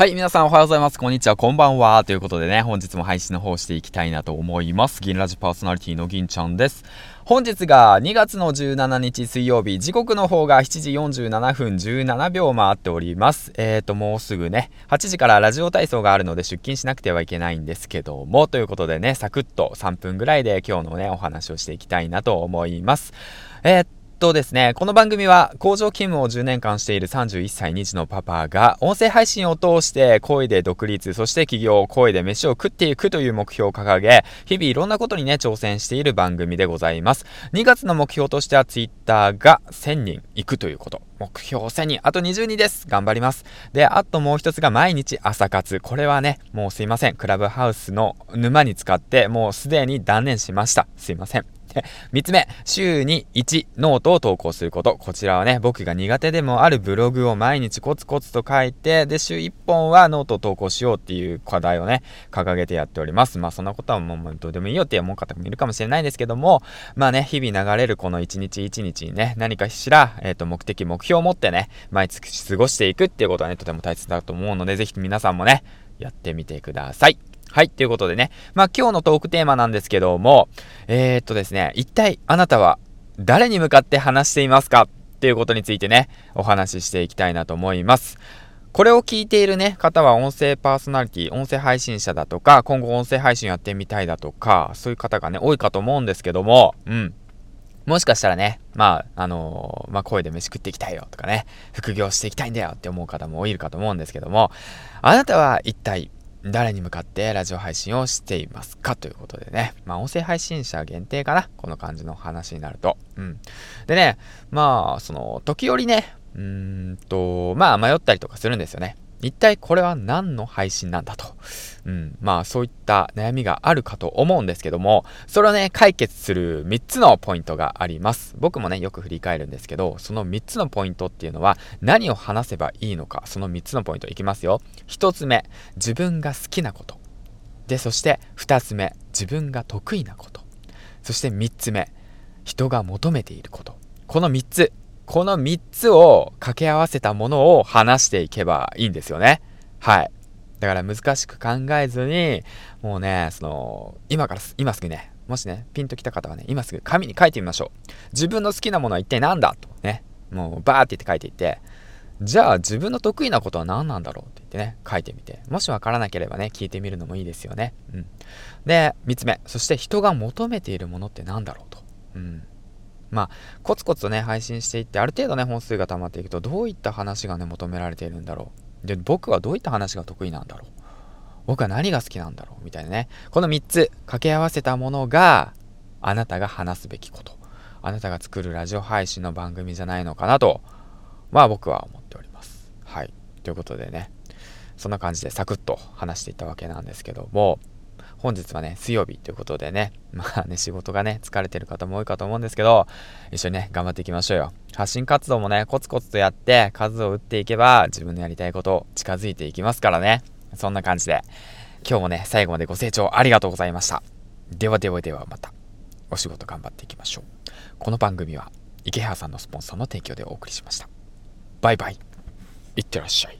はい、皆さんおはようございます。こんにちは、こんばんは。ということでね、本日も配信の方していきたいなと思います。銀ラジパーソナリティの銀ちゃんです。本日が2月の17日水曜日、時刻の方が7時47分17秒回っております。えーと、もうすぐね、8時からラジオ体操があるので出勤しなくてはいけないんですけども、ということでね、サクッと3分ぐらいで今日のね、お話をしていきたいなと思います。えーとですね、この番組は工場勤務を10年間している31歳2児のパパが音声配信を通して声で独立、そして起業、声で飯を食っていくという目標を掲げ、日々いろんなことにね、挑戦している番組でございます。2月の目標としては Twitter が1000人行くということ。目標1000人、あと20人です。頑張ります。で、あともう一つが毎日朝活。これはね、もうすいません。クラブハウスの沼に浸かって、もうすでに断念しました。すいません。で、3つ目、週に1ノートを投稿すること。こちらはね、僕が苦手でもあるブログを毎日コツコツと書いて、で、週1本はノートを投稿しようっていう課題をね、掲げてやっております。まあ、そんなことはもうどうでもいいよって思う方もいるかもしれないんですけども、まあね、日々流れるこの1日1日にね、何かしら、えっ、ー、と、目的、目標を持ってね、毎月過ごしていくっていうことはね、とても大切だと思うので、ぜひ皆さんもね、やってみてください。はい、ということでね。まあ今日のトークテーマなんですけども、えー、っとですね、一体あなたは誰に向かって話していますか？っていうことについてね、お話ししていきたいなと思います。これを聞いているね、方は音声パーソナリティ、音声配信者だとか、今後音声配信やってみたいだとか、そういう方がね、多いかと思うんですけども、うん。もしかしたらね、まあ、あのー、まあ、声で飯食っていきたいよとかね、副業していきたいんだよって思う方も多いかと思うんですけども、あなたは一体誰に向かってラジオ配信をしていますかということでね。まあ、音声配信者限定かなこの感じの話になると。うん。でね、まあ、その、時折ね、うーんと、まあ、迷ったりとかするんですよね。一体これは何の配信なんだと。うん、まあそういった悩みがあるかと思うんですけども、それをね、解決する3つのポイントがあります。僕もね、よく振り返るんですけど、その3つのポイントっていうのは何を話せばいいのか、その3つのポイントいきますよ。1つ目、自分が好きなこと。で、そして2つ目、自分が得意なこと。そして3つ目、人が求めていること。この3つ、この3つを掛け合わせたものを話していけばいいんですよね。はい。だから難しく考えずに、もうね、その、今から、今すぐね、もしね、ピンときた方はね、今すぐ紙に書いてみましょう。自分の好きなものは一体何だとね、もうバーって言って書いていって、じゃあ自分の得意なことは何なんだろうって言ってね、書いてみて。もしわからなければね、聞いてみるのもいいですよね。うん。で、3つ目。そして人が求めているものって何だろうと。うん。まあ、コツコツとね、配信していって、ある程度ね、本数が溜まっていくと、どういった話がね、求められているんだろう。で、僕はどういった話が得意なんだろう。僕は何が好きなんだろうみたいなね。この3つ掛け合わせたものが、あなたが話すべきこと。あなたが作るラジオ配信の番組じゃないのかなと、まあ僕は思っております。はい。ということでね、そんな感じでサクッと話していったわけなんですけども、本日はね、水曜日ということでね、まあね、仕事がね、疲れてる方も多いかと思うんですけど、一緒にね、頑張っていきましょうよ。発信活動もね、コツコツとやって、数を打っていけば、自分のやりたいこと近づいていきますからね。そんな感じで、今日もね、最後までご清聴ありがとうございました。ではではではまた、お仕事頑張っていきましょう。この番組は、池原さんのスポンサーの提供でお送りしました。バイバイ。いってらっしゃい。